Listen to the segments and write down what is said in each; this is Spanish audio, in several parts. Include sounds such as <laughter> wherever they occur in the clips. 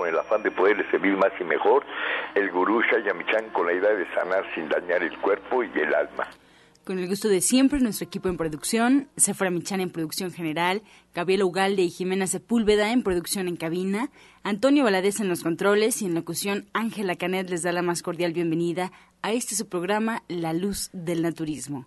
con el afán de poderle servir más y mejor, el gurú Shayamichan con la idea de sanar sin dañar el cuerpo y el alma. Con el gusto de siempre, nuestro equipo en producción, Sephora Michan en producción general, Gabriela Ugalde y Jimena Sepúlveda en producción en cabina, Antonio Valadez en los controles y en locución Ángela Canet les da la más cordial bienvenida a este su programa La Luz del Naturismo.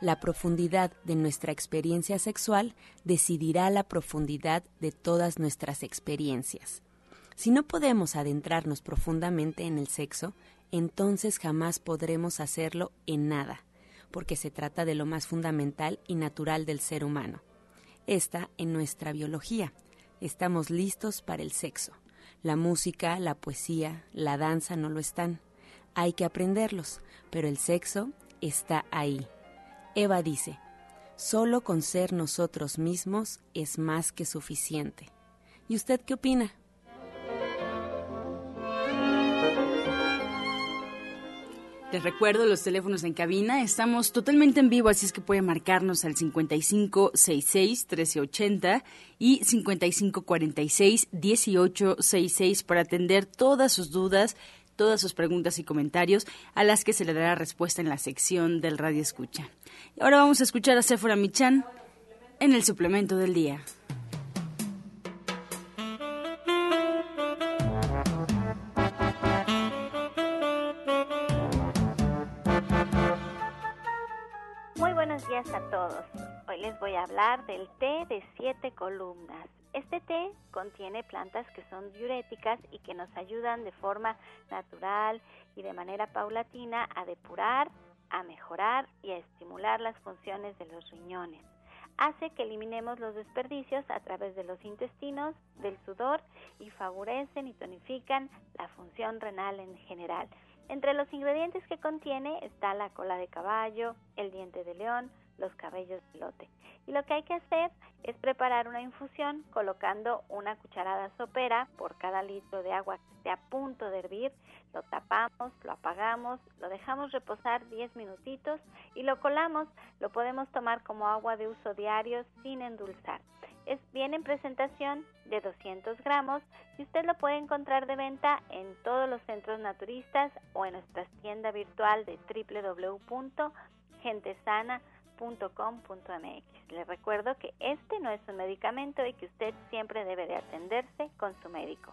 La profundidad de nuestra experiencia sexual decidirá la profundidad de todas nuestras experiencias. Si no podemos adentrarnos profundamente en el sexo, entonces jamás podremos hacerlo en nada, porque se trata de lo más fundamental y natural del ser humano está en nuestra biología. Estamos listos para el sexo. La música, la poesía, la danza no lo están. Hay que aprenderlos, pero el sexo está ahí. Eva dice, solo con ser nosotros mismos es más que suficiente. ¿Y usted qué opina? Les recuerdo los teléfonos en cabina. Estamos totalmente en vivo, así es que puede marcarnos al 5566-1380 y 5546-1866 para atender todas sus dudas, todas sus preguntas y comentarios, a las que se le dará respuesta en la sección del Radio Escucha. Y ahora vamos a escuchar a Sephora Michan en el suplemento del día. Hablar del té de siete columnas. Este té contiene plantas que son diuréticas y que nos ayudan de forma natural y de manera paulatina a depurar, a mejorar y a estimular las funciones de los riñones. Hace que eliminemos los desperdicios a través de los intestinos, del sudor y favorecen y tonifican la función renal en general. Entre los ingredientes que contiene está la cola de caballo, el diente de león, los cabellos de lote. Y lo que hay que hacer es preparar una infusión colocando una cucharada sopera por cada litro de agua que esté a punto de hervir. Lo tapamos, lo apagamos, lo dejamos reposar 10 minutitos y lo colamos. Lo podemos tomar como agua de uso diario sin endulzar. Es bien en presentación de 200 gramos y usted lo puede encontrar de venta en todos los centros naturistas o en nuestra tienda virtual de www.gentesana.com .com.mx. Les recuerdo que este no es un medicamento y que usted siempre debe de atenderse con su médico.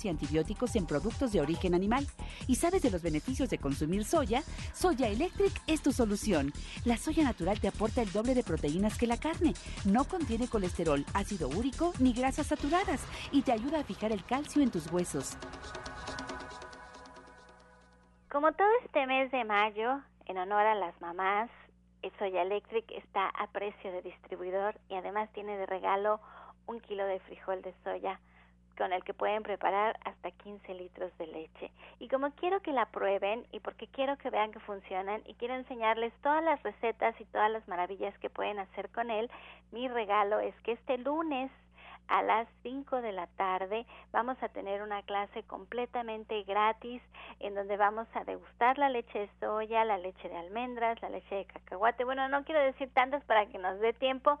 y antibióticos en productos de origen animal. ¿Y sabes de los beneficios de consumir soya? Soya Electric es tu solución. La soya natural te aporta el doble de proteínas que la carne. No contiene colesterol, ácido úrico ni grasas saturadas y te ayuda a fijar el calcio en tus huesos. Como todo este mes de mayo, en honor a las mamás, Soya Electric está a precio de distribuidor y además tiene de regalo un kilo de frijol de soya con el que pueden preparar hasta 15 litros de leche. Y como quiero que la prueben y porque quiero que vean que funcionan y quiero enseñarles todas las recetas y todas las maravillas que pueden hacer con él, mi regalo es que este lunes a las 5 de la tarde vamos a tener una clase completamente gratis en donde vamos a degustar la leche de soya, la leche de almendras, la leche de cacahuate. Bueno, no quiero decir tantas para que nos dé tiempo,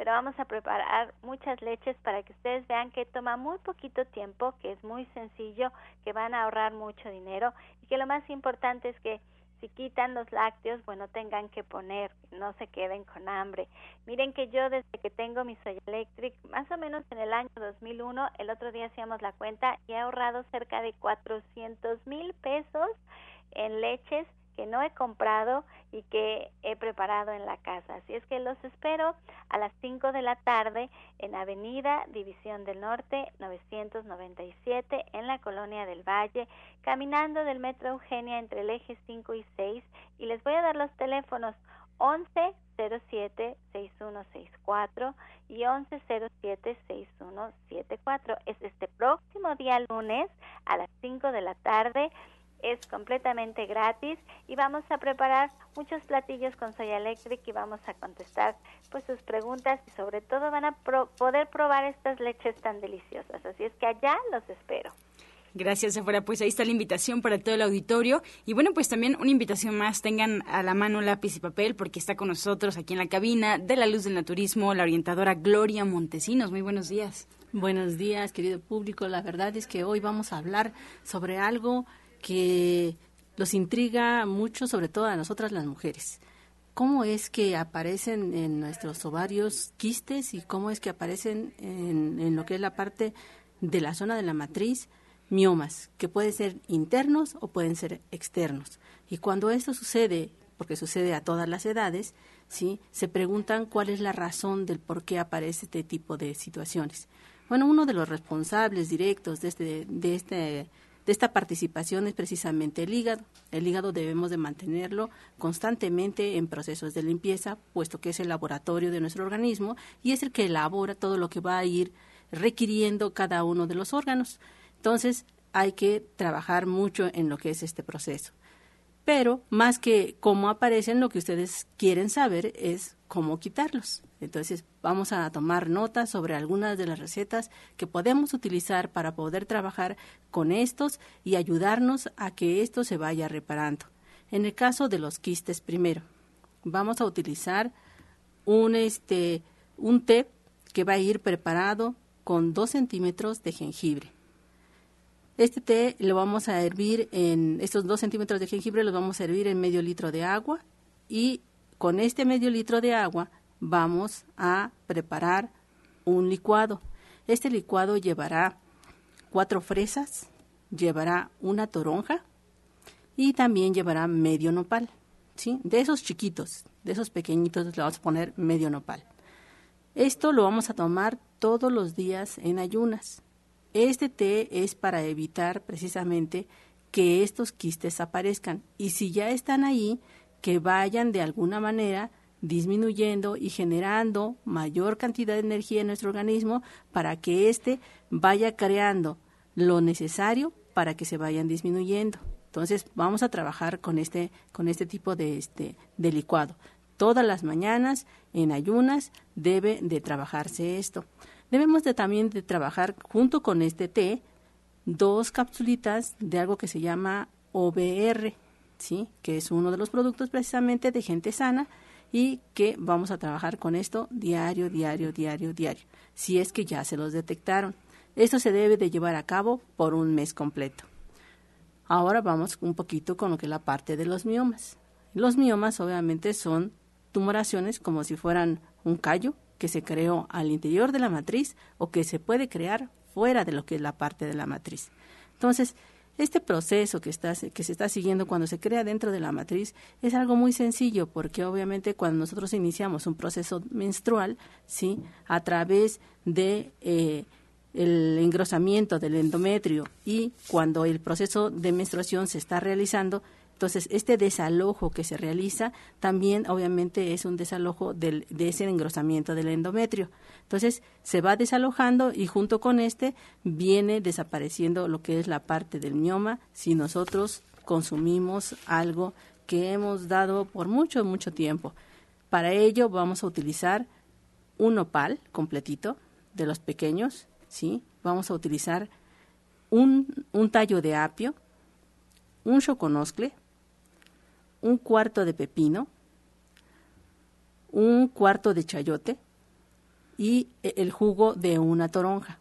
pero vamos a preparar muchas leches para que ustedes vean que toma muy poquito tiempo, que es muy sencillo, que van a ahorrar mucho dinero y que lo más importante es que si quitan los lácteos, bueno, tengan que poner, no se queden con hambre. Miren que yo desde que tengo mi Soy Electric, más o menos en el año 2001, el otro día hacíamos la cuenta y he ahorrado cerca de 400 mil pesos en leches que no he comprado y que he preparado en la casa. Así es que los espero a las 5 de la tarde en Avenida División del Norte 997 en la Colonia del Valle, caminando del Metro Eugenia entre el eje 5 y 6 y les voy a dar los teléfonos 1107 6164 y 1107 6174. Es este próximo día lunes a las 5 de la tarde es completamente gratis y vamos a preparar muchos platillos con Soya Electric y vamos a contestar pues sus preguntas y sobre todo van a poder probar estas leches tan deliciosas. Así es que allá los espero. Gracias, Sephora. Pues ahí está la invitación para todo el auditorio. Y bueno, pues también una invitación más. Tengan a la mano lápiz y papel porque está con nosotros aquí en la cabina de la luz del naturismo la orientadora Gloria Montesinos. Muy buenos días. Buenos días, querido público. La verdad es que hoy vamos a hablar sobre algo que los intriga mucho, sobre todo a nosotras las mujeres. ¿Cómo es que aparecen en nuestros ovarios quistes y cómo es que aparecen en, lo que es la parte de la zona de la matriz miomas, que pueden ser internos o pueden ser externos? Y cuando esto sucede, porque sucede a todas las edades, ¿sí? se preguntan cuál es la razón del por qué aparece este tipo de situaciones. Bueno, uno de los responsables directos de este, de este de esta participación es precisamente el hígado. El hígado debemos de mantenerlo constantemente en procesos de limpieza, puesto que es el laboratorio de nuestro organismo y es el que elabora todo lo que va a ir requiriendo cada uno de los órganos. Entonces, hay que trabajar mucho en lo que es este proceso. Pero más que cómo aparecen, lo que ustedes quieren saber es cómo quitarlos. Entonces vamos a tomar nota sobre algunas de las recetas que podemos utilizar para poder trabajar con estos y ayudarnos a que esto se vaya reparando. En el caso de los quistes primero, vamos a utilizar un, este, un té que va a ir preparado con 2 centímetros de jengibre. Este té lo vamos a hervir en, estos 2 centímetros de jengibre los vamos a hervir en medio litro de agua y con este medio litro de agua vamos a preparar un licuado. Este licuado llevará cuatro fresas, llevará una toronja y también llevará medio nopal. ¿sí? De esos chiquitos, de esos pequeñitos, le vamos a poner medio nopal. Esto lo vamos a tomar todos los días en ayunas. Este té es para evitar precisamente que estos quistes aparezcan y si ya están ahí, que vayan de alguna manera disminuyendo y generando mayor cantidad de energía en nuestro organismo para que éste vaya creando lo necesario para que se vayan disminuyendo. Entonces vamos a trabajar con este, con este tipo de, este, de licuado. Todas las mañanas en ayunas debe de trabajarse esto. Debemos de también de trabajar junto con este té dos capsulitas de algo que se llama OBR, ¿sí? que es uno de los productos precisamente de gente sana y que vamos a trabajar con esto diario, diario, diario, diario, si es que ya se los detectaron. Esto se debe de llevar a cabo por un mes completo. Ahora vamos un poquito con lo que es la parte de los miomas. Los miomas obviamente son tumoraciones como si fueran un callo que se creó al interior de la matriz o que se puede crear fuera de lo que es la parte de la matriz. Entonces, este proceso que, está, que se está siguiendo cuando se crea dentro de la matriz es algo muy sencillo porque obviamente cuando nosotros iniciamos un proceso menstrual, ¿sí? a través de eh, el engrosamiento del endometrio y cuando el proceso de menstruación se está realizando, entonces, este desalojo que se realiza también obviamente es un desalojo del, de ese engrosamiento del endometrio. Entonces, se va desalojando y junto con este viene desapareciendo lo que es la parte del mioma si nosotros consumimos algo que hemos dado por mucho, mucho tiempo. Para ello vamos a utilizar un opal completito de los pequeños, ¿sí? Vamos a utilizar un, un tallo de apio, un choconoscle, un cuarto de pepino, un cuarto de chayote y e, el jugo de una toronja.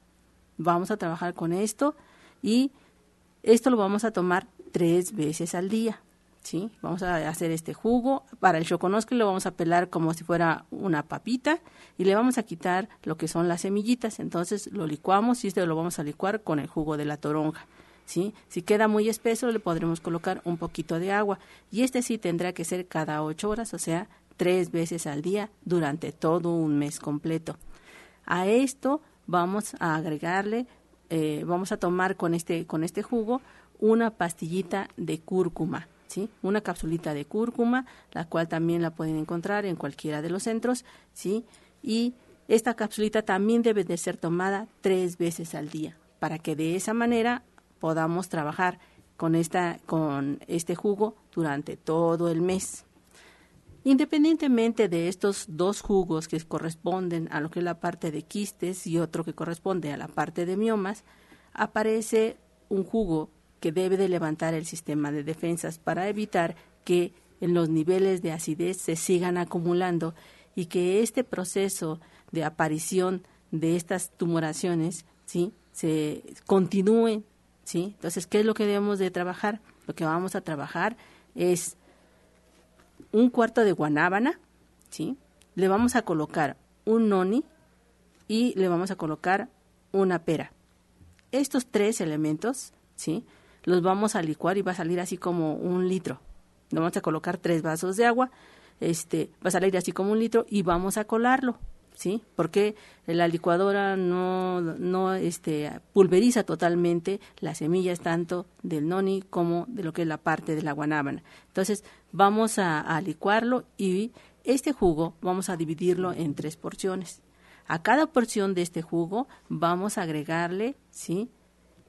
Vamos a trabajar con esto y esto lo vamos a tomar tres veces al día. ¿sí? Vamos a hacer este jugo. Para el choconoscle lo vamos a pelar como si fuera una papita y le vamos a quitar lo que son las semillitas. Entonces lo licuamos y este lo vamos a licuar con el jugo de la toronja. ¿Sí? Si queda muy espeso, le podremos colocar un poquito de agua. Y este sí tendrá que ser cada ocho horas, o sea, tres veces al día durante todo un mes completo. A esto vamos a agregarle, eh, vamos a tomar con este, con este jugo una pastillita de cúrcuma. ¿Sí? Una capsulita de cúrcuma, la cual también la pueden encontrar en cualquiera de los centros, ¿sí? Y esta capsulita también debe de ser tomada tres veces al día, para que de esa manera podamos trabajar con, esta, con este jugo durante todo el mes. Independientemente de estos dos jugos que corresponden a lo que es la parte de quistes y otro que corresponde a la parte de miomas, aparece un jugo que debe de levantar el sistema de defensas para evitar que en los niveles de acidez se sigan acumulando y que este proceso de aparición de estas tumoraciones ¿sí? se continúe. ¿Sí? Entonces, ¿qué es lo que debemos de trabajar? Lo que vamos a trabajar es un cuarto de guanábana, ¿sí? Le vamos a colocar un noni y le vamos a colocar una pera. Estos tres elementos, ¿sí? Los vamos a licuar y va a salir así como un litro. Le vamos a colocar tres vasos de agua, este, va a salir así como un litro y vamos a colarlo, ¿sí? Porque la licuadora no, no este, pulveriza totalmente las semillas tanto del noni como de lo que es la parte de la guanábana. Entonces, vamos a, licuarlo y este jugo vamos a dividirlo en tres porciones. A cada porción de este jugo vamos a agregarle, ¿sí?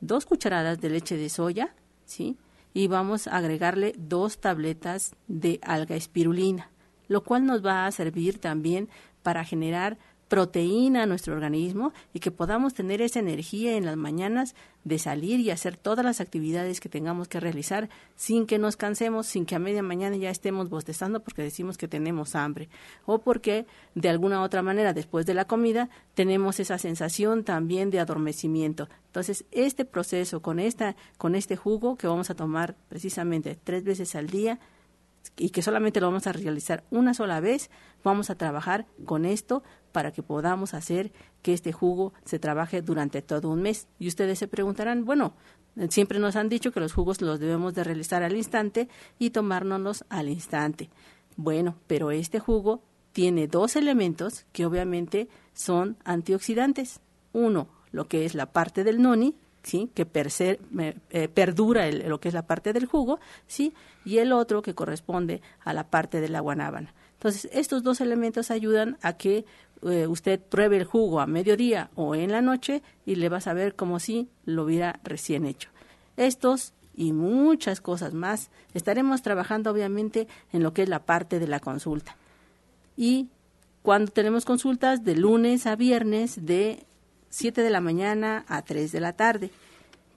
Dos cucharadas de leche de soya, ¿sí? Y vamos a agregarle dos tabletas de alga espirulina, lo cual nos va a servir también para generar proteína a nuestro organismo y que podamos tener esa energía en las mañanas de salir y hacer todas las actividades que tengamos que realizar sin que nos cansemos, sin que a media mañana ya estemos bostezando porque decimos que tenemos hambre o porque de alguna otra manera después de la comida tenemos esa sensación también de adormecimiento. Entonces, este proceso con esta con este jugo que vamos a tomar precisamente tres veces al día y que solamente lo vamos a realizar una sola vez, vamos a trabajar con esto para que podamos hacer que este jugo se trabaje durante todo un mes. Y ustedes se preguntarán, bueno, siempre nos han dicho que los jugos los debemos de realizar al instante y tomárnoslos al instante. Bueno, pero este jugo tiene dos elementos que obviamente son antioxidantes. Uno, lo que es la parte del noni, ¿sí? que eh, perdura lo que es la parte del jugo, ¿sí? Y el otro que corresponde a la parte de la guanábana. Entonces, estos dos elementos ayudan a que eh, usted pruebe el jugo a mediodía o en la noche y le va a saber como si lo hubiera recién hecho. Estos y muchas cosas más estaremos trabajando obviamente en lo que es la parte de la consulta. Y cuando tenemos consultas de lunes a viernes de 7 de la mañana a 3 de la tarde,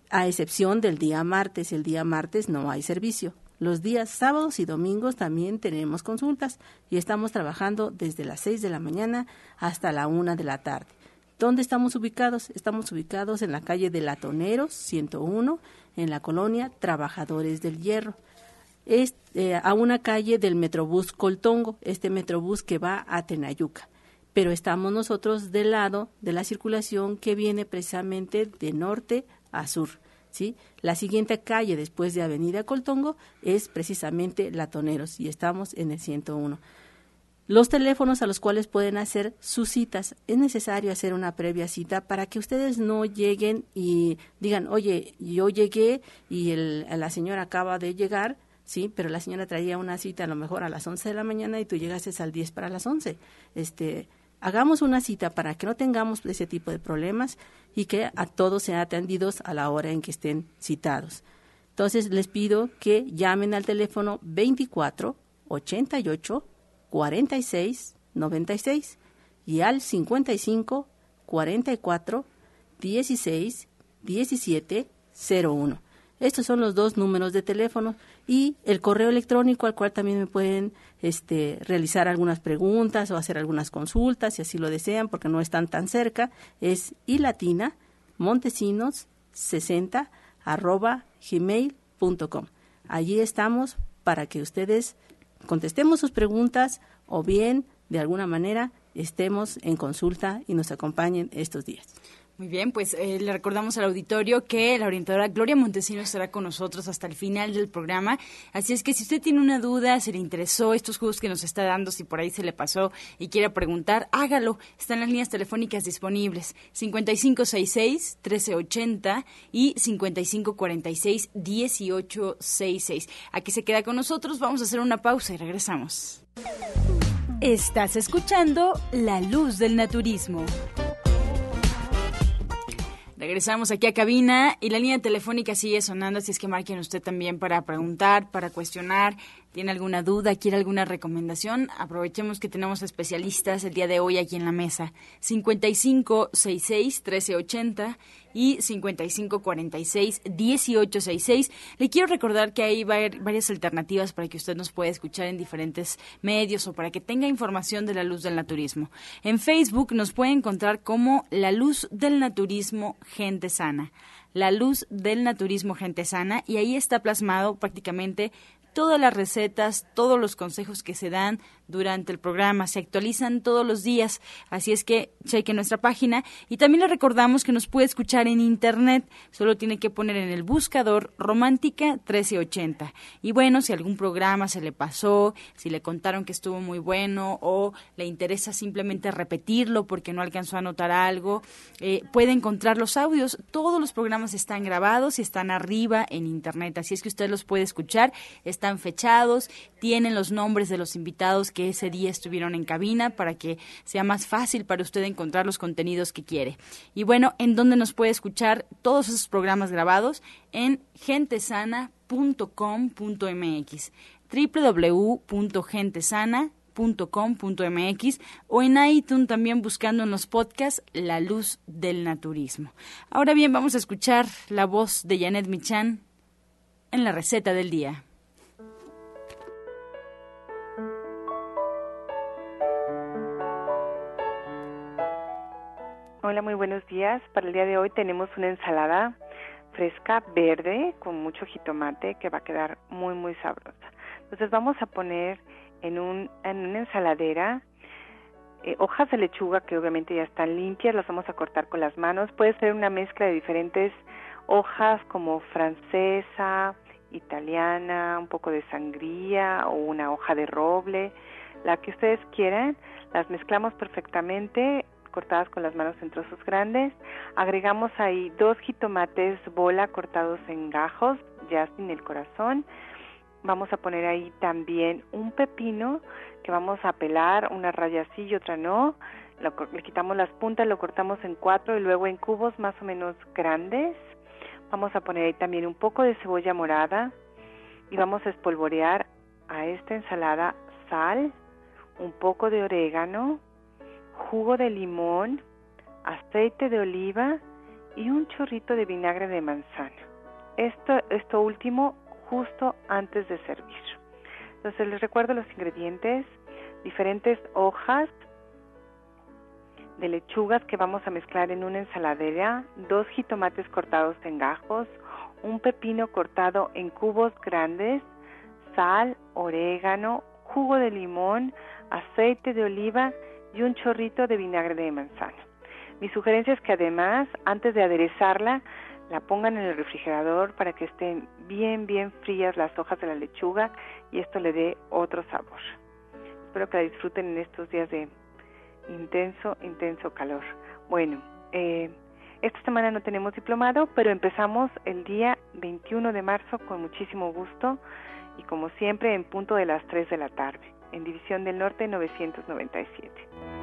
a excepción del día martes. El día martes no hay servicio. Los días sábados y domingos también tenemos consultas y estamos trabajando desde las 6 de la mañana hasta la 1 de la tarde. ¿Dónde estamos ubicados? Estamos ubicados en la calle de Latoneros 101, en la colonia Trabajadores del Hierro. Es eh, a una calle del Metrobús Coltongo, este Metrobús que va a Tenayuca pero estamos nosotros del lado de la circulación que viene precisamente de norte a sur. ¿Sí? La siguiente calle después de Avenida Coltongo es precisamente Latoneros y estamos en el 101. Los teléfonos a los cuales pueden hacer sus citas. Es necesario hacer una previa cita para que ustedes no lleguen y digan, oye, yo llegué y el, la señora acaba de llegar, sí, pero la señora traía una cita a lo mejor a las 11 de la mañana y tú llegaste al 10 para las 11. Este, hagamos una cita para que no tengamos ese tipo de problemas y que a todos sean atendidos a la hora en que estén citados. Entonces les pido que llamen al teléfono 24 88 46 96 y al 55 44 16 17 01. Estos son los dos números de teléfono y el correo electrónico al cual también me pueden este, realizar algunas preguntas o hacer algunas consultas si así lo desean porque no están tan cerca es ilatina montesinos 60 arroba gmail.com. Allí estamos para que ustedes contestemos sus preguntas o bien, de alguna manera, estemos en consulta y nos acompañen estos días. Muy bien, pues eh, le recordamos al auditorio que la orientadora Gloria Montesino estará con nosotros hasta el final del programa. Así es que si usted tiene una duda, se le interesó estos juegos que nos está dando, si por ahí se le pasó y quiere preguntar, hágalo. Están las líneas telefónicas disponibles 5566-1380 y 5546-1866. Aquí se queda con nosotros, vamos a hacer una pausa y regresamos. Estás escuchando La Luz del Naturismo. Regresamos aquí a cabina y la línea telefónica sigue sonando, así es que marquen usted también para preguntar, para cuestionar, tiene alguna duda, quiere alguna recomendación. Aprovechemos que tenemos especialistas el día de hoy aquí en la mesa. 5566-1380 y 5546-1866. Le quiero recordar que hay varias alternativas para que usted nos pueda escuchar en diferentes medios o para que tenga información de la luz del naturismo. En Facebook nos puede encontrar como La Luz del Naturismo Gente Sana. La Luz del Naturismo Gente Sana y ahí está plasmado prácticamente todas las recetas, todos los consejos que se dan durante el programa. Se actualizan todos los días, así es que cheque nuestra página y también le recordamos que nos puede escuchar en internet. Solo tiene que poner en el buscador Romántica 1380. Y bueno, si algún programa se le pasó, si le contaron que estuvo muy bueno o le interesa simplemente repetirlo porque no alcanzó a notar algo, eh, puede encontrar los audios. Todos los programas están grabados y están arriba en internet, así es que usted los puede escuchar. Están fechados, tienen los nombres de los invitados que ese día estuvieron en cabina para que sea más fácil para usted encontrar los contenidos que quiere. Y bueno, ¿en dónde nos puede escuchar todos esos programas grabados? En gentesana.com.mx www.gentesana.com.mx o en iTunes también buscando en los podcasts La Luz del Naturismo. Ahora bien, vamos a escuchar la voz de Janet Michan en la receta del día. Hola, muy buenos días. Para el día de hoy tenemos una ensalada fresca verde con mucho jitomate que va a quedar muy muy sabrosa. Entonces vamos a poner en, un, en una ensaladera eh, hojas de lechuga que obviamente ya están limpias, las vamos a cortar con las manos. Puede ser una mezcla de diferentes hojas como francesa, italiana, un poco de sangría o una hoja de roble, la que ustedes quieran. Las mezclamos perfectamente cortadas con las manos en trozos grandes. Agregamos ahí dos jitomates bola cortados en gajos, ya sin el corazón. Vamos a poner ahí también un pepino que vamos a pelar, una raya sí y otra no. le quitamos las puntas, lo cortamos en cuatro y luego en cubos más o menos grandes. Vamos a poner ahí también un poco de cebolla morada y vamos a espolvorear a esta ensalada sal, un poco de orégano, jugo de limón, aceite de oliva y un chorrito de vinagre de manzana. Esto, esto último justo antes de servir. Entonces les recuerdo los ingredientes, diferentes hojas de lechugas que vamos a mezclar en una ensaladera, dos jitomates cortados en gajos, un pepino cortado en cubos grandes, sal, orégano, jugo de limón, aceite de oliva y un chorrito de vinagre de manzana. Mi sugerencia es que además, antes de aderezarla, la pongan en el refrigerador para que estén bien, bien frías las hojas de la lechuga y esto le dé otro sabor. Espero que la disfruten en estos días de intenso, intenso calor. Bueno, eh, esta semana no tenemos diplomado, pero empezamos el día 21 de marzo con muchísimo gusto y como siempre en punto de las 3 de la tarde en División del Norte 997.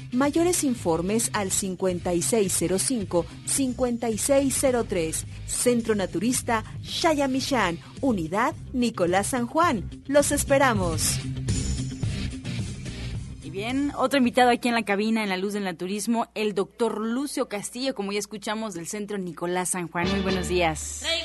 Mayores informes al 5605-5603. Centro Naturista Shayamishan, Unidad Nicolás San Juan. Los esperamos. Y bien, otro invitado aquí en la cabina en la luz del naturismo, el doctor Lucio Castillo, como ya escuchamos del Centro Nicolás San Juan. Muy buenos días. Muy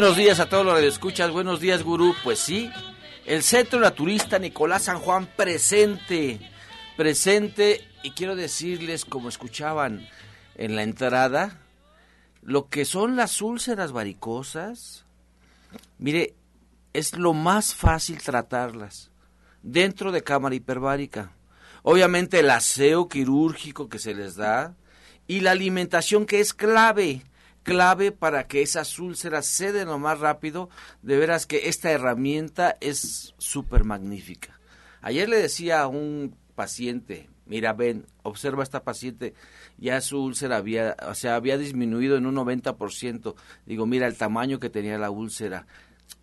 buenos días a todos los que escuchas. Buenos días, gurú. Pues sí, el Centro Naturista Nicolás San Juan presente, presente. Y quiero decirles, como escuchaban en la entrada, lo que son las úlceras varicosas. Mire, es lo más fácil tratarlas dentro de cámara hiperbárica. Obviamente el aseo quirúrgico que se les da y la alimentación que es clave clave para que esas úlceras ceden lo más rápido. De veras que esta herramienta es súper magnífica. Ayer le decía a un paciente, mira, ven, observa a esta paciente, ya su úlcera había, o sea, había disminuido en un 90%. Digo, mira el tamaño que tenía la úlcera.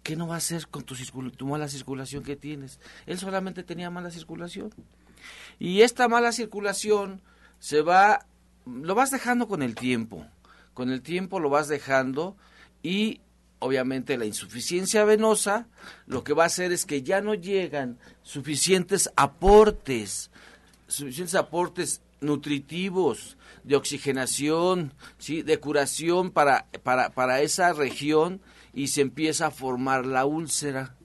¿Qué no va a hacer con tu, tu mala circulación que tienes? Él solamente tenía mala circulación. Y esta mala circulación se va, lo vas dejando con el tiempo con el tiempo lo vas dejando y obviamente la insuficiencia venosa lo que va a hacer es que ya no llegan suficientes aportes, suficientes aportes nutritivos, de oxigenación, ¿sí? de curación para, para, para esa región y se empieza a formar la úlcera.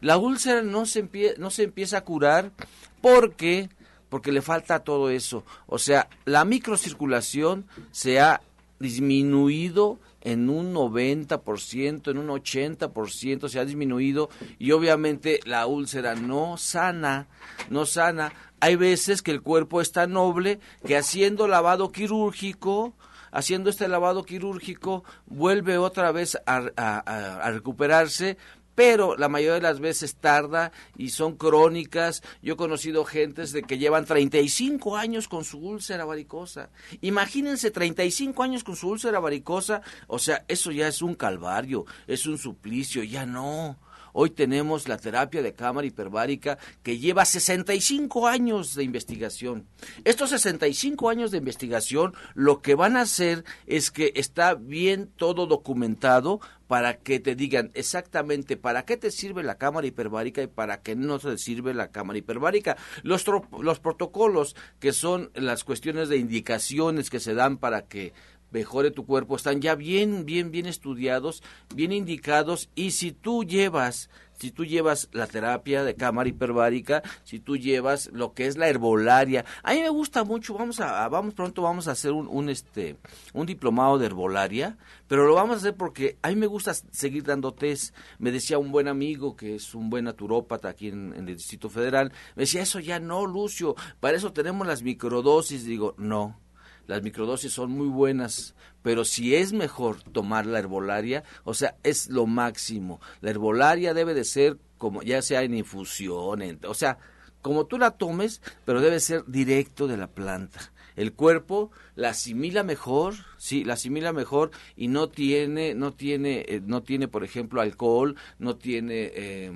La úlcera no se, no se empieza a curar porque porque le falta todo eso. O sea, la microcirculación se ha disminuido en un 90%, en un 80%, se ha disminuido y obviamente la úlcera no sana, no sana. Hay veces que el cuerpo es tan noble que haciendo lavado quirúrgico, haciendo este lavado quirúrgico, vuelve otra vez a, a recuperarse, pero la mayoría de las veces tarda y son crónicas. Yo he conocido gentes de que llevan 35 años con su úlcera varicosa. Imagínense 35 años con su úlcera varicosa, o sea, eso ya es un calvario, es un suplicio, ya no. Hoy tenemos la terapia de cámara hiperbárica que lleva 65 años de investigación. Estos 65 años de investigación lo que van a hacer es que está bien todo documentado para que te digan exactamente para qué te sirve la cámara hiperbárica y para qué no te sirve la cámara hiperbárica. Los, los protocolos, que son las cuestiones de indicaciones que se dan para que mejore tu cuerpo, están ya bien, bien, bien estudiados, bien indicados y si tú llevas si tú llevas la terapia de cámara hiperbárica, si tú llevas lo que es la herbolaria. A mí me gusta mucho, vamos a, vamos pronto vamos a hacer un, un, este un diplomado de herbolaria, pero lo vamos a hacer porque a mí me gusta seguir dando test. Me decía un buen amigo que es un buen naturópata aquí en, en el Distrito Federal, me decía, "Eso ya no, Lucio, para eso tenemos las microdosis." Digo, "No, las microdosis son muy buenas, pero si es mejor tomar la herbolaria, o sea, es lo máximo. La herbolaria debe de ser como ya sea en infusión, o sea, como tú la tomes, pero debe ser directo de la planta. El cuerpo la asimila mejor, sí, la asimila mejor y no tiene, no tiene, eh, no tiene, por ejemplo, alcohol, no tiene eh,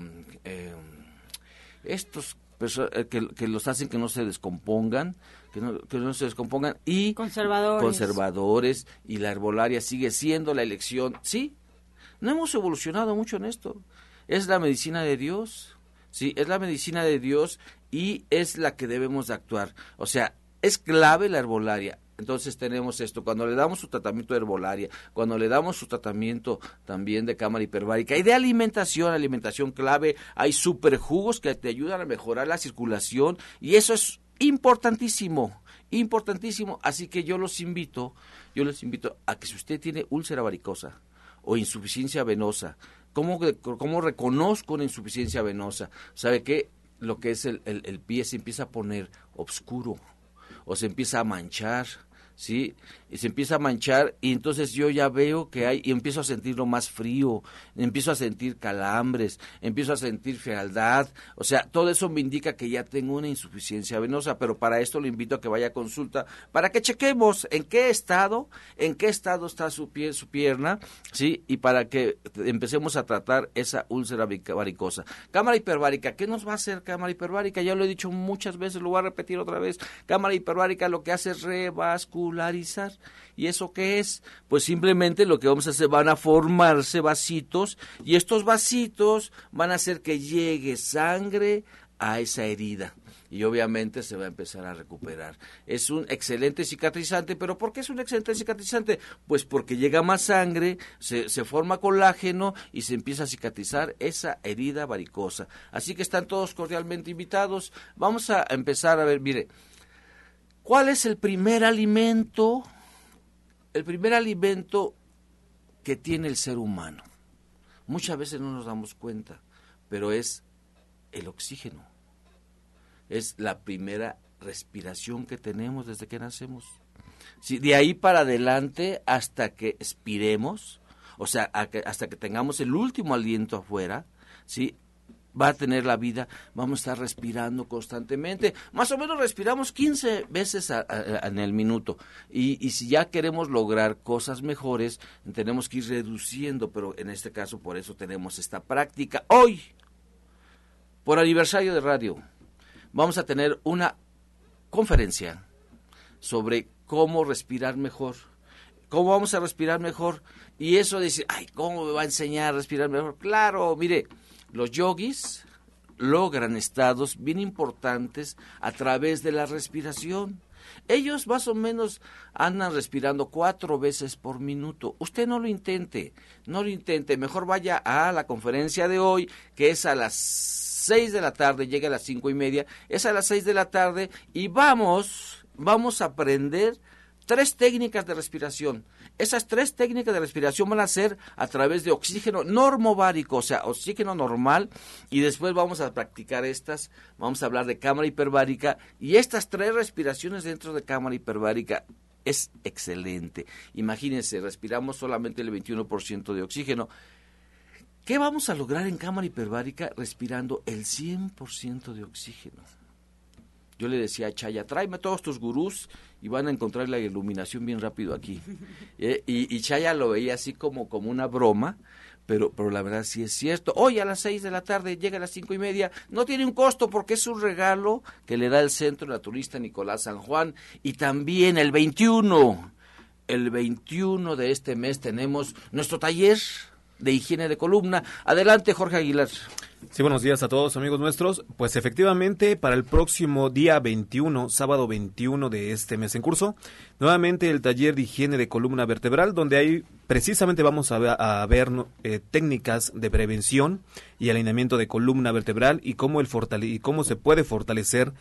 estos eh, que, que los hacen que no se descompongan, que no, que no se descompongan y conservadores. conservadores y la herbolaria sigue siendo la elección. Sí, no hemos evolucionado mucho en esto. Es la medicina de Dios. ¿sí? Es la medicina de Dios y es la que debemos de actuar. O sea, es clave la herbolaria. Entonces tenemos esto, cuando le damos su tratamiento de herbolaria, cuando le damos su tratamiento también de cámara hiperbárica y de alimentación, alimentación clave, hay superjugos que te ayudan a mejorar la circulación y eso es importantísimo, importantísimo. Así que yo los invito, yo les invito a que si usted tiene úlcera varicosa o insuficiencia venosa, ¿cómo, cómo reconozco una insuficiencia venosa? ¿Sabe qué? Lo que es el, el pie se empieza a poner oscuro o se empieza a manchar ¿sí? Y se empieza a manchar y entonces yo ya veo que hay, y empiezo a sentirlo más frío, empiezo a sentir calambres, empiezo a sentir fealdad, o sea, todo eso me indica que ya tengo una insuficiencia venosa, pero para esto lo invito a que vaya a consulta, para que chequemos en qué estado, en qué estado está su, pie, su pierna, ¿sí? Y para que empecemos a tratar esa úlcera varicosa. Cámara hiperbárica, ¿qué nos va a hacer cámara hiperbárica? Ya lo he dicho muchas veces, lo voy a repetir otra vez. Cámara hiperbárica lo que hace es revascularizar ¿Y eso qué es? Pues simplemente lo que vamos a hacer, van a formarse vasitos y estos vasitos van a hacer que llegue sangre a esa herida y obviamente se va a empezar a recuperar. Es un excelente cicatrizante, pero ¿por qué es un excelente cicatrizante? Pues porque llega más sangre, se, se, forma colágeno y se empieza a cicatrizar esa herida varicosa. Así que están todos cordialmente invitados. Vamos a empezar a ver, mire, ¿Cuál es el primer alimento? El primer alimento que tiene el ser humano. Muchas veces no nos damos cuenta, pero es el oxígeno. Es la primera respiración que tenemos desde que nacemos. de ahí para adelante hasta que expiremos, o sea, hasta que tengamos el último aliento afuera, ¿sí? Va a tener la vida, vamos a estar respirando constantemente. Más o menos respiramos 15 veces en el minuto. Y, y, si ya queremos lograr cosas mejores, tenemos que ir reduciendo, pero en este caso por eso tenemos esta práctica. Hoy, por aniversario de radio, vamos a tener una conferencia sobre cómo respirar mejor. ¿Cómo vamos a respirar mejor? Y eso de decir, ay, ¿cómo me va a enseñar a respirar mejor? Claro, mire, los yogis logran estados bien importantes a través de la respiración. Ellos más o menos andan respirando cuatro veces por minuto. Usted no lo intente, no lo intente. Mejor vaya a la conferencia de hoy, que es a las seis de la tarde, llega a las cinco y media, es a las seis de la tarde y vamos, vamos a aprender tres técnicas de respiración. Esas tres técnicas de respiración van a ser a través de oxígeno normovárico, o sea, oxígeno normal, y después vamos a practicar estas, vamos a hablar de cámara hiperbárica, y estas tres respiraciones dentro de cámara hiperbárica es excelente. Imagínense, respiramos solamente el 21% de oxígeno. ¿Qué vamos a lograr en cámara hiperbárica respirando el 100% de oxígeno? Yo le decía a Chaya, tráeme todos tus gurús y van a encontrar la iluminación bien rápido aquí. <laughs> Eh, y, Chaya lo veía así como, como una broma, pero, pero la verdad sí es cierto. Hoy a las seis de la tarde, llega a las cinco y media, no tiene un costo porque es un regalo que le da el Centro Naturista Nicolás San Juan. Y también el 21, el 21 de este mes tenemos nuestro taller de higiene de columna. Adelante, Jorge Aguilar. Sí, buenos días a todos amigos nuestros. Pues efectivamente, para el próximo día 21, sábado 21 de este mes en curso, nuevamente el taller de higiene de columna vertebral, donde ahí precisamente vamos a ver, eh, técnicas de prevención y alineamiento de columna vertebral y cómo, el y cómo se puede fortalecer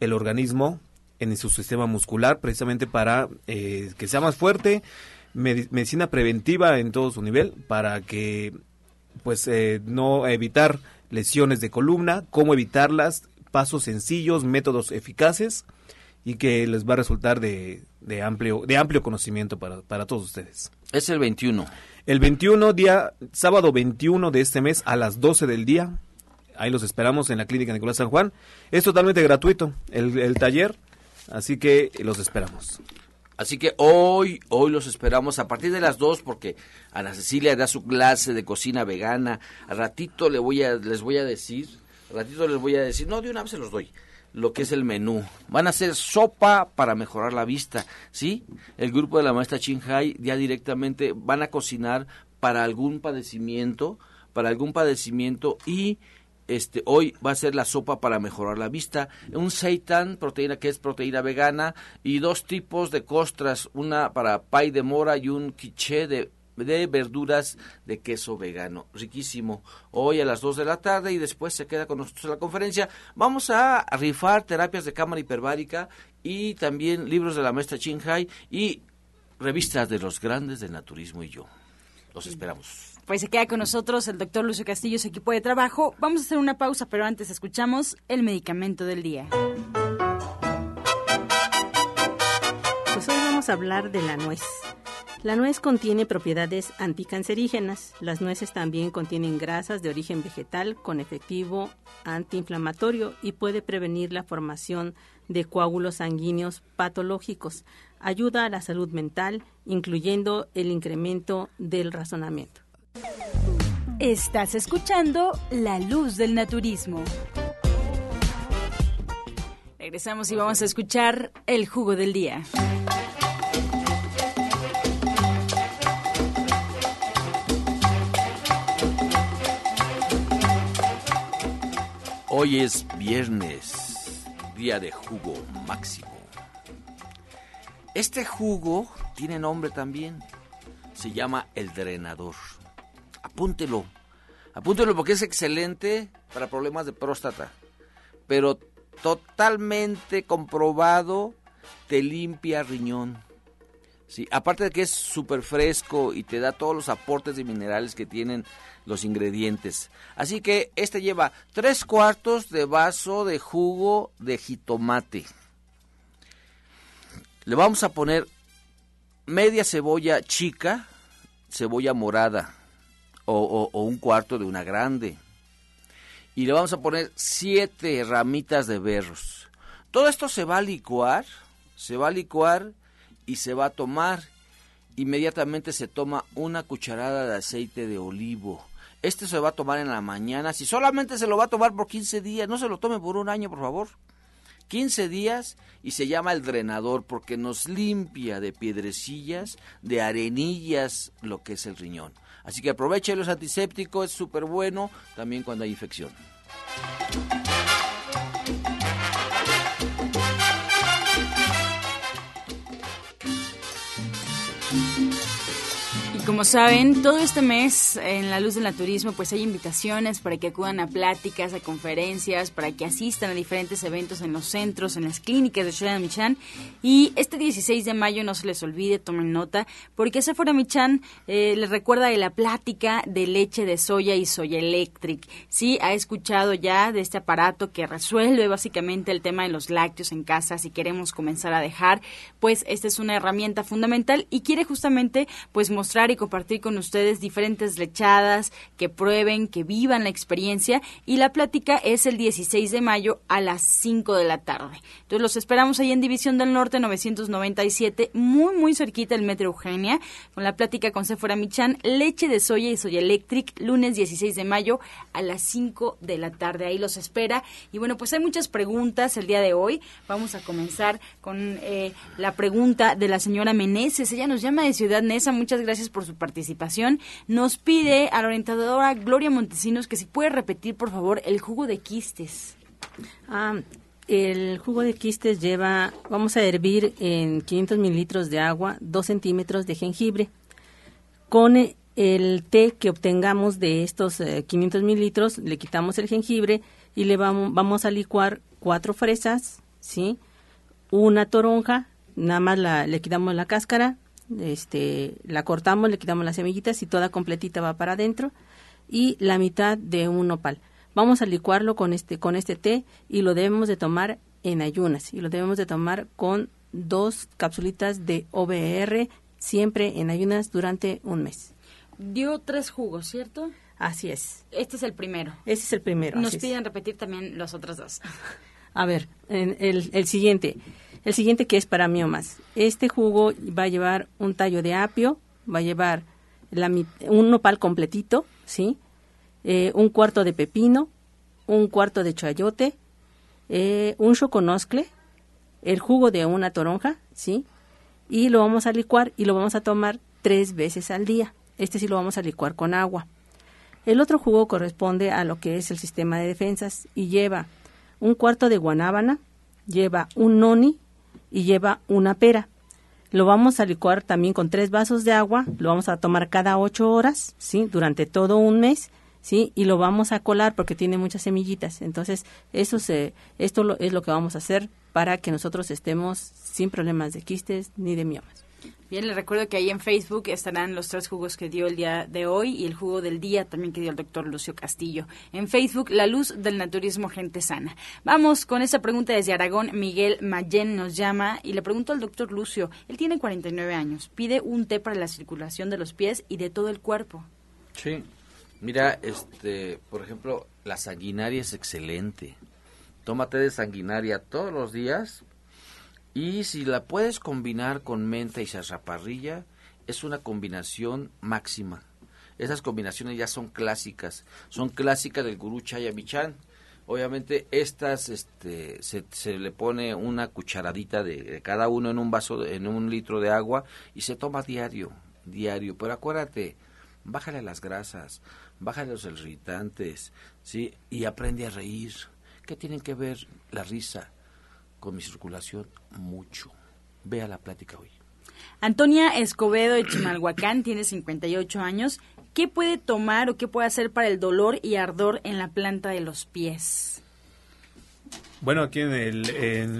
el organismo en su sistema muscular, precisamente para eh, que sea más fuerte, medicina preventiva en todo su nivel, para que pues eh, no evitar lesiones de columna, cómo evitarlas, pasos sencillos, métodos eficaces y que les va a resultar de, de amplio, de amplio conocimiento para, para todos ustedes. Es el 21. El 21, día, sábado 21 de este mes a las 12 del día. Ahí los esperamos en la Clínica Nicolás San Juan. Es totalmente gratuito el, el taller, así que los esperamos. Así que hoy, hoy los esperamos a partir de las 2 porque Ana Cecilia da su clase de cocina vegana. Al ratito le voy a, les voy a decir, ratito les voy a decir, no, de una vez se los doy, lo que es el menú. Van a hacer sopa para mejorar la vista, ¿sí? El grupo de la maestra Hai ya directamente van a cocinar para algún padecimiento, para algún padecimiento y este, hoy va a ser la sopa para mejorar la vista, un seitan, proteína que es proteína vegana, y dos tipos de costras, una para pay de mora y un quiche de, de verduras de queso vegano. Riquísimo. Hoy a las 2 de la tarde y después se queda con nosotros en la conferencia. Vamos a rifar terapias de cámara hiperbárica y también libros de la maestra Hai y revistas de los grandes del naturismo y yo. Los esperamos. Pues se queda con nosotros el doctor Lucio Castillo, su equipo de trabajo. Vamos a hacer una pausa, pero antes escuchamos el medicamento del día. Pues hoy vamos a hablar de la nuez. La nuez contiene propiedades anticancerígenas. Las nueces también contienen grasas de origen vegetal con efectivo antiinflamatorio y puede prevenir la formación de coágulos sanguíneos patológicos. Ayuda a la salud mental, incluyendo el incremento del razonamiento. Estás escuchando La Luz del Naturismo. Regresamos y vamos a escuchar el jugo del día. Hoy es viernes, día de jugo máximo. Este jugo tiene nombre también. Se llama el drenador apúntelo. Apúntelo porque es excelente para problemas de próstata. Pero totalmente comprobado, te limpia riñón. Sí, aparte de que es súper fresco y te da todos los aportes de minerales que tienen los ingredientes. Así que este lleva tres cuartos de vaso de jugo de jitomate. Le vamos a poner media cebolla chica, cebolla morada, o, un cuarto de una grande. Y le vamos a poner siete ramitas de berros. Todo esto se va a licuar, se va a licuar y se va a tomar. Inmediatamente se toma una cucharada de aceite de olivo. Este se va a tomar en la mañana. Si solamente se lo va a tomar por 15 días, no se lo tome por un año, por favor. 15 días y se llama el drenador porque nos limpia de piedrecillas, de arenillas, lo que es el riñón. Así que aproveche los antisépticos, es súper bueno también cuando hay infección. Como saben, todo este mes en la luz del naturismo pues hay invitaciones para que acudan a pláticas, a conferencias, para que asistan a diferentes eventos en los centros, en las clínicas de Shoya Michan. Y este 16 de mayo no se les olvide, tomen nota, porque Sephora Michan eh, les recuerda de la plática de leche de soya y soya electric. Sí, ha escuchado ya de este aparato que resuelve básicamente el tema de los lácteos en casa si queremos comenzar a dejar, pues esta es una herramienta fundamental y quiere justamente pues mostrar y compartir con ustedes diferentes lechadas, que prueben, que vivan la experiencia y la plática es el 16 de mayo a las 5 de la tarde. Entonces los esperamos ahí en División del Norte 997, muy muy cerquita del Metro Eugenia, con la plática con Sephora Michan, leche de soya y soya electric, lunes 16 de mayo a las 5 de la tarde. Ahí los espera. Y bueno, pues hay muchas preguntas el día de hoy. Vamos a comenzar con eh, la pregunta de la señora Meneses. Ella nos llama de Ciudad Neza. Muchas gracias por su participación. Nos pide a la orientadora Gloria Montesinos que si puede repetir, por favor, el jugo de quistes. Ah, el jugo de quistes lleva, vamos a hervir en 500 mililitros de agua 2 centímetros de jengibre. Con el té que obtengamos de estos 500 eh, mililitros, le quitamos el jengibre y le vamos, vamos a licuar cuatro fresas, ¿sí? Una toronja, nada más la, le quitamos la cáscara, este, la cortamos, le quitamos las semillitas y toda completita va para adentro y la mitad de un nopal. Vamos a licuarlo con este, con este té y lo debemos de tomar en ayunas y lo debemos de tomar con dos capsulitas de OBR siempre en ayunas durante un mes. Dio tres jugos, ¿cierto? Así es. Este es el primero. Este es el primero. Nos piden repetir también los otros dos. <laughs> A ver, el, el siguiente. El siguiente que es para miomas. Este jugo va a llevar un tallo de apio, va a llevar un nopal completito, ¿sí? Eh, un cuarto de pepino, un cuarto de chayote, eh, un choconoscle, el jugo de una toronja, ¿sí? Y lo vamos a licuar y lo vamos a tomar tres veces al día. Este sí lo vamos a licuar con agua. El otro jugo corresponde a lo que es el sistema de defensas y lleva un cuarto de guanábana, lleva un noni y lleva una pera. Lo vamos a licuar también con tres vasos de agua, lo vamos a tomar cada ocho horas, ¿sí? Durante todo un mes, ¿sí? Y lo vamos a colar porque tiene muchas semillitas. Entonces, eso se, esto es lo que vamos a hacer para que nosotros estemos sin problemas de quistes ni de miomas. Bien, les recuerdo que ahí en Facebook estarán los tres jugos que dio el día de hoy y el jugo del día también que dio el doctor Lucio Castillo. En Facebook, La Luz del Naturismo Gente Sana. Vamos con esa pregunta desde Aragón. Miguel Mayen nos llama y le pregunto al doctor Lucio, él tiene 49 años, pide un té para la circulación de los pies y de todo el cuerpo. Sí, mira, este, por ejemplo, la sanguinaria es excelente. Tómate de sanguinaria todos los días y si la puedes combinar con menta y zarzaparrilla, es una combinación máxima. Esas combinaciones ya son clásicas, son clásicas del gurú Chayamichan. Obviamente estas este, se, se, le pone una cucharadita de, cada uno en un vaso, en un litro de agua y se toma diario, diario. Pero acuérdate, bájale las grasas, bájale los irritantes, ¿sí? Y aprende a reír. ¿Qué tienen que ver la risa, con mi circulación mucho. Vea la plática hoy. Antonia Escobedo de Chimalhuacán tiene 58 años. ¿Qué puede tomar o qué puede hacer para el dolor y ardor en la planta de los pies? Bueno, aquí en, el,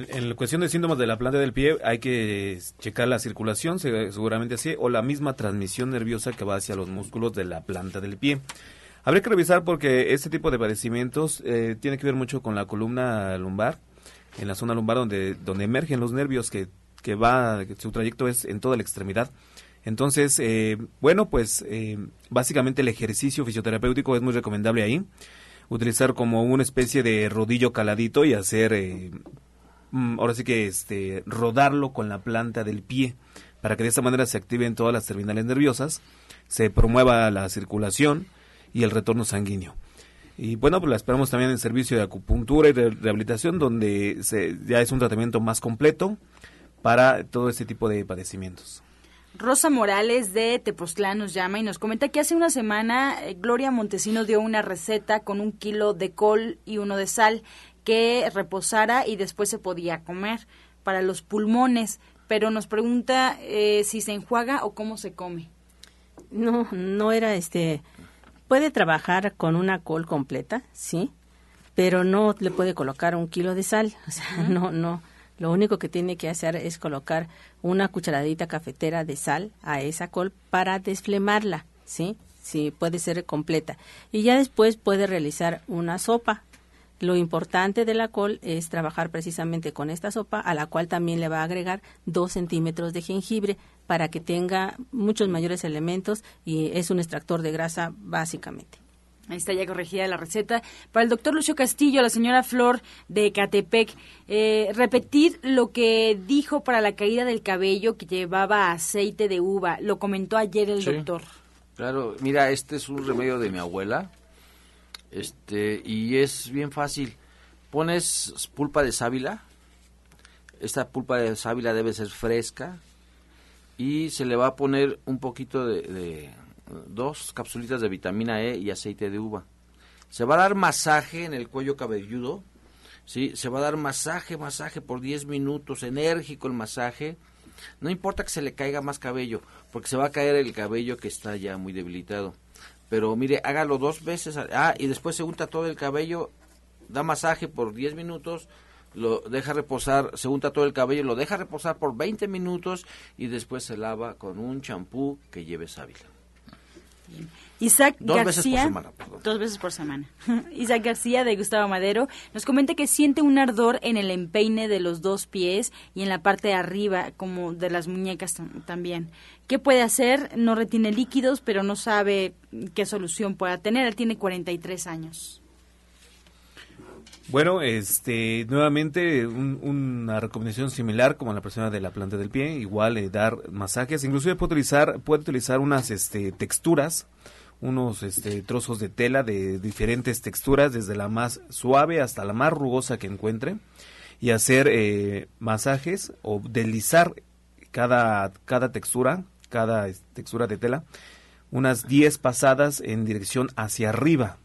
en, la cuestión de síntomas de la planta del pie hay que checar la circulación, seguramente así, o la misma transmisión nerviosa que va hacia los músculos de la planta del pie. Habría que revisar porque este tipo de padecimientos eh, tiene que ver mucho con la columna lumbar, en la zona lumbar donde, donde emergen los nervios que, que va, su trayecto es en toda la extremidad. Entonces, eh, bueno, pues eh, básicamente el ejercicio fisioterapéutico es muy recomendable ahí. Utilizar como una especie de rodillo caladito y hacer, eh, mm, ahora sí que este, rodarlo con la planta del pie para que de esta manera se activen todas las terminales nerviosas, se promueva la circulación y el retorno sanguíneo. Y bueno, pues la esperamos también en servicio de acupuntura y de rehabilitación, donde se, ya es un tratamiento más completo para todo este tipo de padecimientos. Rosa Morales de Tepoztlán nos llama y nos comenta que hace una semana eh, Gloria Montesino dio una receta con un kilo de col y uno de sal que reposara y después se podía comer para los pulmones, pero nos pregunta eh, si se enjuaga o cómo se come. No, no era este puede trabajar con una col completa, sí, pero no le puede colocar un kilo de sal. O sea, no, no. Lo único que tiene que hacer es colocar una cucharadita cafetera de sal a esa col para desflemarla, ¿sí? Sí, puede ser completa. Y ya después puede realizar una sopa. Lo importante de la col es trabajar precisamente con esta sopa, a la cual también le va a agregar dos centímetros de jengibre para que tenga muchos mayores elementos y es un extractor de grasa básicamente. Ahí está ya corregida la receta. Para el doctor Lucio Castillo, la señora Flor de Catepec, eh, repetir lo que dijo para la caída del cabello que llevaba aceite de uva. Lo comentó ayer el doctor. Claro, mira, este es un remedio de mi abuela. Este, y es bien fácil. Pones pulpa de sábila. Esta pulpa de sábila debe ser fresca, y se le va a poner un poquito de, dos capsulitas de vitamina E y aceite de uva. Se va a dar masaje en el cuello cabelludo, ¿sí? Se va a dar masaje, masaje por 10 minutos, enérgico el masaje. No importa que se le caiga más cabello, porque se va a caer el cabello que está ya muy debilitado. Pero mire, hágalo dos veces. Ah, y después se unta todo el cabello, da masaje por 10 minutos, lo deja reposar, se unta todo el cabello, lo deja reposar por 20 minutos y después se lava con un champú que lleve sábila. Isaac dos veces por semana, dos veces por semana. <laughs> Isaac García de Gustavo Madero nos comenta que siente un ardor en el empeine de los dos pies y en la parte de arriba, como de las muñecas también. ¿Qué puede hacer? No retiene líquidos, pero no sabe qué solución pueda tener. Él tiene 43 años. Bueno, este, nuevamente una recomendación similar como la persona de la planta del pie, igual eh, dar masajes, inclusive puede utilizar, puede utilizar unas este, texturas, unos este, trozos de tela de diferentes texturas, desde la más suave hasta la más rugosa que encuentre, y hacer eh, masajes o deslizar cada, cada textura, cada textura de tela unas 10 pasadas en dirección hacia arriba,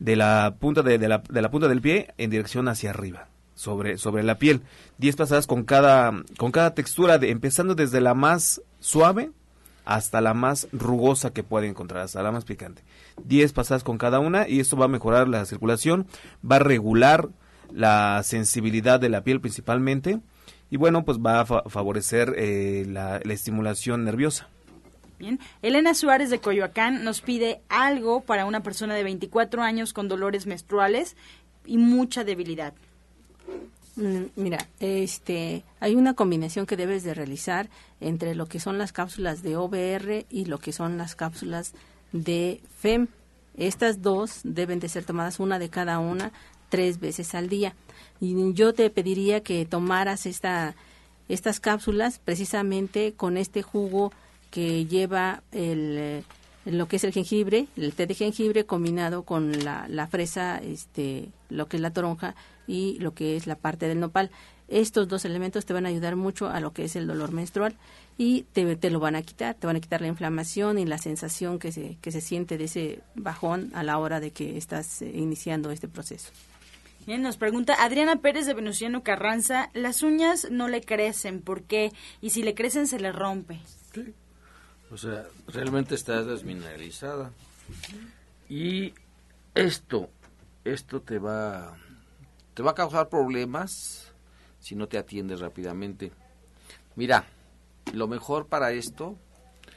de la punta de, la, de la punta del pie en dirección hacia arriba sobre, sobre la piel. 10 pasadas con cada, con cada textura, de, empezando desde la más suave hasta la más rugosa que puede encontrar, hasta la más picante. 10 pasadas con cada una y esto va a mejorar la circulación, va a regular la sensibilidad de la piel principalmente y bueno, pues va a favorecer eh, la estimulación nerviosa. Elena Suárez de Coyoacán nos pide algo para una persona de 24 años con dolores menstruales y mucha debilidad. Mm, mira, este, hay una combinación que debes de realizar entre lo que son las cápsulas de OBR y lo que son las cápsulas de FEM. Estas dos deben de ser tomadas una de cada una tres veces al día. Y yo te pediría que tomaras esta, estas cápsulas precisamente con este jugo que lleva el, eh, lo que es el jengibre, el té de jengibre combinado con la, la fresa, este, lo que es la toronja y lo que es la parte del nopal. Estos dos elementos te van a ayudar mucho a lo que es el dolor menstrual y te, te, lo van a quitar, te van a quitar la inflamación y la sensación que se, que se siente de ese bajón a la hora de que estás eh, iniciando este proceso. Bien, nos pregunta Adriana Pérez de Venustiano Carranza, las uñas no le crecen, ¿por qué? Y si le crecen se le rompe. Sí. O sea, realmente está desmineralizada. Y esto, esto te va, te va a causar problemas si no te atiendes rápidamente. Mira, lo mejor para esto,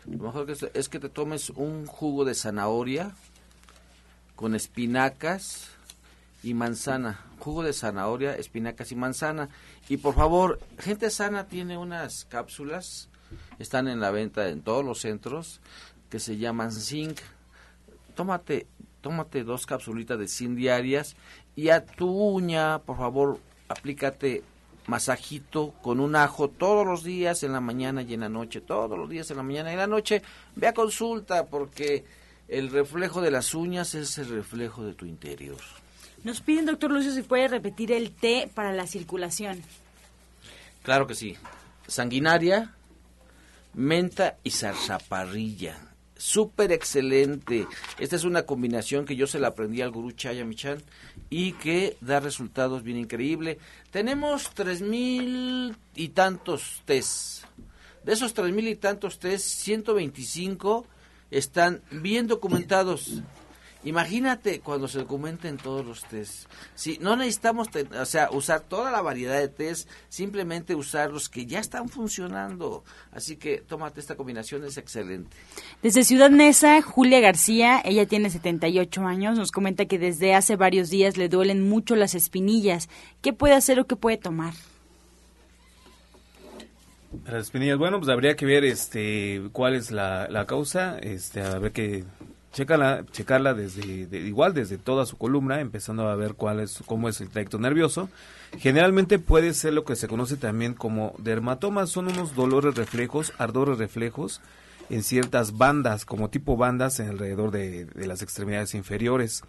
lo mejor que es que te tomes un jugo de zanahoria con espinacas y manzana. Jugo de zanahoria, espinacas y manzana. Y por favor, gente sana tiene unas cápsulas están en la venta en todos los centros, que se llaman zinc. Tómate, tómate dos capsulitas de zinc diarias y a tu uña, por favor, aplícate masajito con un ajo todos los días en la mañana y en la noche, todos los días en la mañana y en la noche. Ve a consulta porque el reflejo de las uñas es el reflejo de tu interior. Nos piden, doctor Lucio, si puede repetir el té para la circulación. Claro que sí. Sanguinaria, menta y zarzaparrilla. Súper excelente. Esta es una combinación que yo se la aprendí al gurú Chaya Michan y que da resultados bien increíbles. Tenemos tres mil y tantos test. De esos tres mil y tantos test, 125 están bien documentados Imagínate cuando se documenten todos los test. Si no necesitamos, o sea, usar toda la variedad de test, simplemente usar los que ya están funcionando. Así que tómate esta combinación, es excelente. Desde Ciudad Neza, Julia García, ella tiene 78 años, nos comenta que desde hace varios días le duelen mucho las espinillas. ¿Qué puede hacer o qué puede tomar? Las espinillas, bueno, pues habría que ver este cuál es la, la causa, este a ver qué checarla, checarla desde igual desde toda su columna, empezando a ver cuál es cómo es el trayecto nervioso. Generalmente puede ser lo que se conoce también como dermatomas, son unos dolores reflejos, ardores reflejos en ciertas bandas, como tipo bandas en alrededor de, las extremidades inferiores.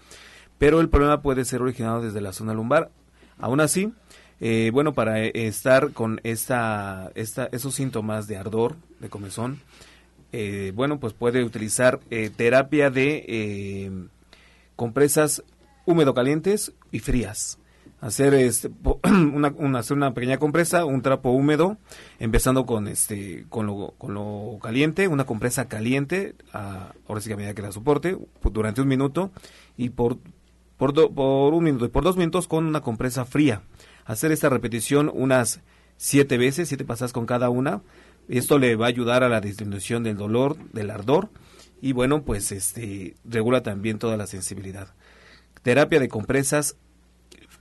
Pero el problema puede ser originado desde la zona lumbar. Aún así, eh, bueno, para estar con esta, esta, esos síntomas de ardor, de comezón, eh, bueno, pues puede utilizar eh, terapia de eh, compresas húmedo calientes y frías. Hacer este, <clears throat> una, hacer una pequeña compresa, un trapo húmedo, empezando con este con lo, con lo caliente, una compresa caliente, a, ahora sí que a medida que la soporte, durante un minuto, y por, por, por un minuto y por dos minutos con una compresa fría. Hacer esta repetición unas siete veces, siete pasadas con cada una, esto le va a ayudar a la disminución del dolor, del ardor y bueno, pues este regula también toda la sensibilidad. Terapia de compresas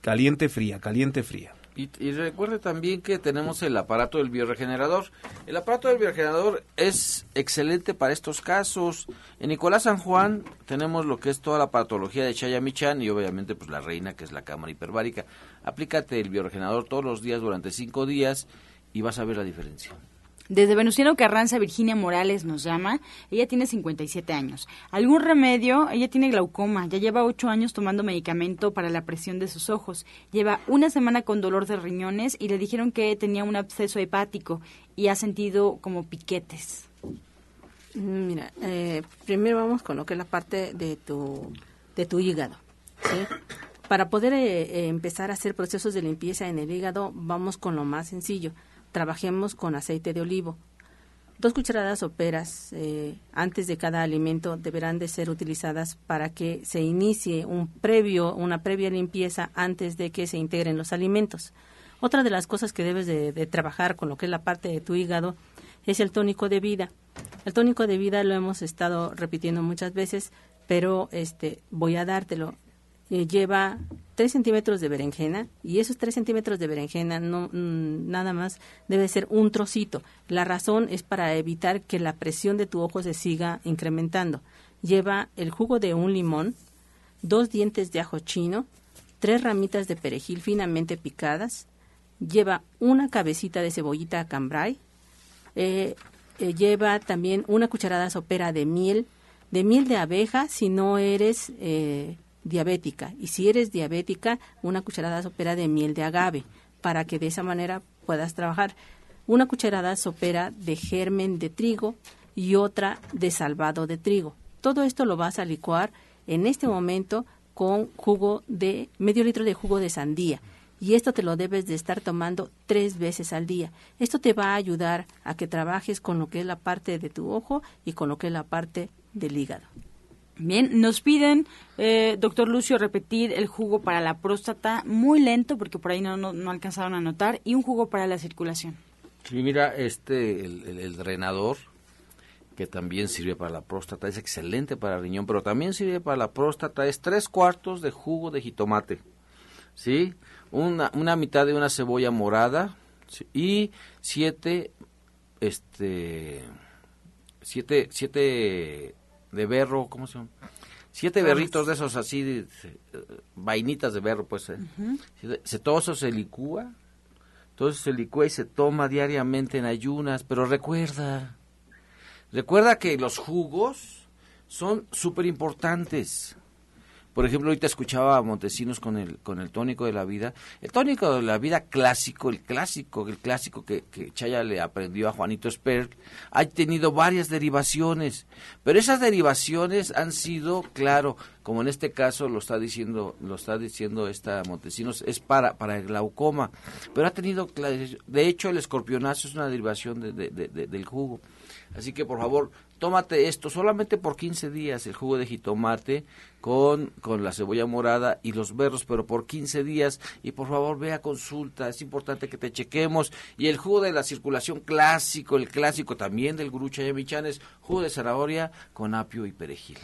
caliente fría, caliente fría. Y, recuerde también que tenemos el aparato del bioregenerador. El aparato del bioregenerador es excelente para estos casos. En Nicolás San Juan tenemos lo que es toda la patología de Chayamichan y obviamente pues la reina que es la cámara hiperbárica. Aplícate el bioregenerador todos los días durante cinco días y vas a ver la diferencia. Desde Venustiano Carranza, Virginia Morales nos llama. Ella tiene 57 años. ¿Algún remedio? Ella tiene glaucoma. Ya lleva 8 años tomando medicamento para la presión de sus ojos. Lleva una semana con dolor de riñones y le dijeron que tenía un absceso hepático y ha sentido como piquetes. Mm, mira, eh, primero vamos con lo que es la parte de tu, de tu hígado. Para poder eh, eh, empezar a hacer procesos de limpieza en el hígado, vamos con lo más sencillo. Trabajemos con aceite de olivo. Dos cucharadas soperas eh, antes de cada alimento deberán de ser utilizadas para que se inicie un previo, una previa limpieza antes de que se integren los alimentos. Otra de las cosas que debes de, de trabajar con lo que es la parte de tu hígado es el tónico de vida. El tónico de vida lo hemos estado repitiendo muchas veces, pero este voy a dártelo. Eh, lleva 3 centímetros de berenjena y esos 3 centímetros de berenjena no mm, nada más debe ser un trocito. La razón es para evitar que la presión de tu ojo se siga incrementando. Lleva el jugo de un limón, dos dientes de ajo chino, tres ramitas de perejil finamente picadas, lleva una cabecita de cebollita cambrai, eh, eh, lleva también una cucharada sopera de miel, de miel de abeja si no eres eh, diabética. Y si eres diabética, una cucharada sopera de miel de agave, para que de esa manera puedas trabajar. Una cucharada sopera de germen de trigo y otra de salvado de trigo. Todo esto lo vas a licuar en este momento con jugo de medio litro de jugo de sandía y esto te lo debes de estar tomando tres veces al día. Esto te va a ayudar a que trabajes con lo que es la parte de tu ojo y con lo que es la parte del hígado. Bien, nos piden, eh, doctor Lucio, repetir el jugo para la próstata muy lento, porque por ahí no, no, alcanzaron a notar, y un jugo para la circulación. Sí, mira, este, el, drenador, que también sirve para la próstata, es excelente para el riñón, pero también sirve para la próstata, es tres cuartos de jugo de jitomate, ¿sí? Una, una mitad de una cebolla morada y siete, este, siete, siete de berro, ¿cómo se llama? Siete berritos de esos así, vainitas de berro, pues. Eh. se, todo eso se licúa, todo eso se licúa y se toma diariamente en ayunas, pero recuerda, recuerda que los jugos son súper importantes. Por ejemplo, ahorita escuchaba a Montesinos con el, con el tónico de la vida. El tónico de la vida clásico, el clásico, el clásico que, Chaya le aprendió a Juanito Sperk, ha tenido varias derivaciones. Pero esas derivaciones han sido, claro, como en este caso lo está diciendo, lo está diciendo esta Montesinos, es para, para el glaucoma. Pero ha tenido, de hecho, el escorpionazo es una derivación de, del jugo. Así que por favor, tómate esto solamente por 15 días, el jugo de jitomate con, con la cebolla morada y los berros, pero por 15 días. Y por favor, ve a consulta, es importante que te chequemos. Y el jugo de la circulación clásico, el clásico también del gurú Chayamichan es jugo de zanahoria con apio y perejil.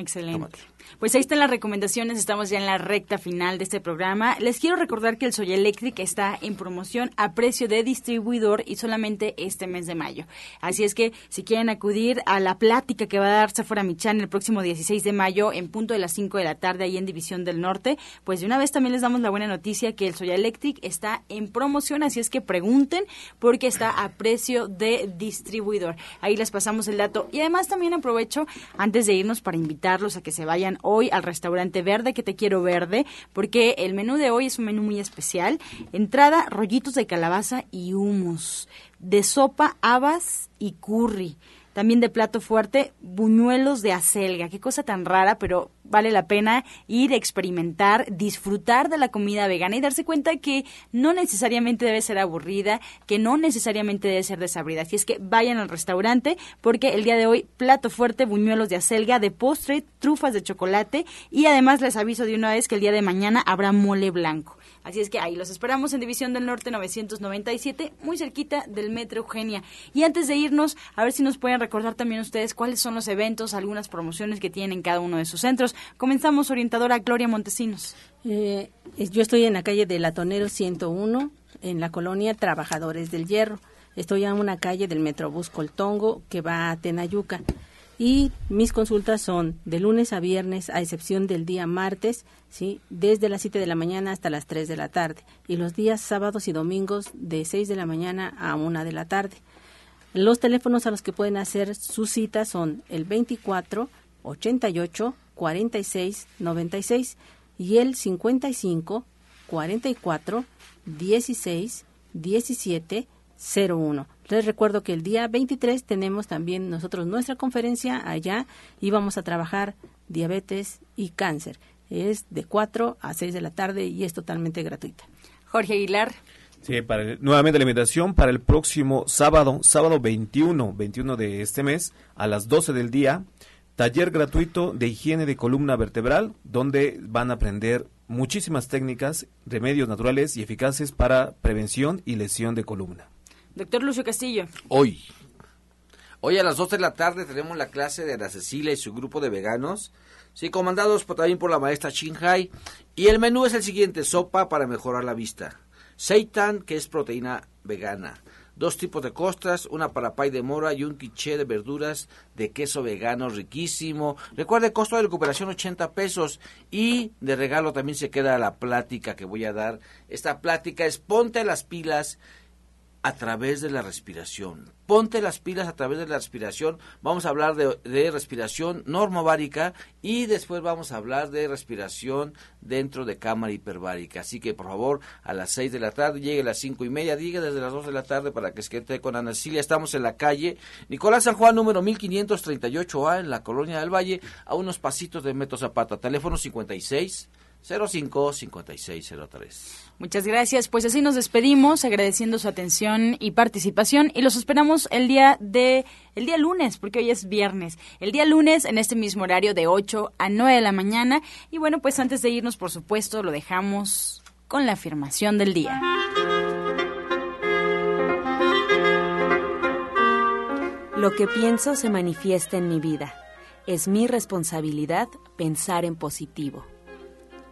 Excelente. Pues ahí están las recomendaciones, estamos ya en la recta final de este programa. Les quiero recordar que el Soy Electric está en promoción a precio de distribuidor y solamente este mes de mayo. Así es que si quieren acudir a la plática que va a dar Sephora Michan el próximo 16 de mayo en punto de las 5 de la tarde ahí en División del Norte, pues de una vez también les damos la buena noticia que el Soya Electric está en promoción, así es que pregunten porque está a precio de distribuidor. Ahí les pasamos el dato y además también aprovecho antes de irnos para invitarlos a que se vayan hoy al restaurante Verde, que te quiero verde, porque el menú de hoy es un menú muy especial. Entrada, rollitos de calabaza y humus. De sopa, habas y curry. También de plato fuerte, buñuelos de acelga. Qué cosa tan rara, pero vale la pena ir, experimentar, disfrutar de la comida vegana y darse cuenta que no necesariamente debe ser aburrida, que no necesariamente debe ser desabrida. Así es que vayan al restaurante porque el día de hoy plato fuerte, buñuelos de acelga, de postre, trufas de chocolate y además les aviso de una vez que el día de mañana habrá mole blanco. Así es que ahí los esperamos en División del Norte 997, muy cerquita del Metro Eugenia. Y antes de irnos, a ver si nos pueden recordar también ustedes cuáles son los eventos, algunas promociones que tienen en cada uno de sus centros. Comenzamos, orientadora Gloria Montesinos. Eh, yo estoy en la calle de Latonero 101, en la colonia Trabajadores del Hierro. Estoy en una calle del Metrobús Coltongo que va a Tenayuca y mis consultas son de lunes a viernes, a excepción del día martes, ¿sí? desde las 7 de la mañana hasta las 3 de la tarde, y los días sábados y domingos de 6 de la mañana a 1 de la tarde. Los teléfonos a los que pueden hacer sus citas son el 24 88 46 96 y el 55 44 16 17 01. Les recuerdo que el día 23 tenemos también nosotros nuestra conferencia allá y vamos a trabajar diabetes y cáncer. Es de 4 a 6 de la tarde y es totalmente gratuita. Jorge Aguilar. Sí, para nuevamente la invitación para el próximo sábado, sábado 21, 21 de este mes, a las 12 del día, taller gratuito de higiene de columna vertebral, donde van a aprender muchísimas técnicas, remedios naturales y eficaces para prevención y lesión de columna. Doctor Lucio Castillo. Hoy. Hoy a las 2 de la tarde tenemos la clase de Ana Cecilia y su grupo de veganos. Sí, comandados por, también por la maestra Shinhai. Y el menú es el siguiente, sopa para mejorar la vista. Seitan, que es proteína vegana. Dos tipos de costras, una para pay de mora y un quiché de verduras de queso vegano riquísimo. Recuerde, costo de recuperación 80 pesos. Y de regalo también se queda la plática que voy a dar. Esta plática es ponte las pilas a través de la respiración. Ponte las pilas a través de la respiración. Vamos a hablar de, respiración normovárica y después vamos a hablar de respiración dentro de cámara hiperbárica. Así que por favor a las 6 de la tarde, llegue a las cinco y media, diga desde las 2 de la tarde para que esté con Ana Cecilia. Estamos en la calle Nicolás San Juan número 1538A en la Colonia del Valle, a unos pasitos de Metro Zapata. Teléfono 56 05 5603. Muchas gracias. Pues así nos despedimos, agradeciendo su atención y participación y los esperamos el día de el día lunes, porque hoy es viernes. El día lunes en este mismo horario de 8 a 9 de la mañana y bueno, pues antes de irnos, por supuesto, lo dejamos con la afirmación del día. Lo que pienso se manifiesta en mi vida. Es mi responsabilidad pensar en positivo.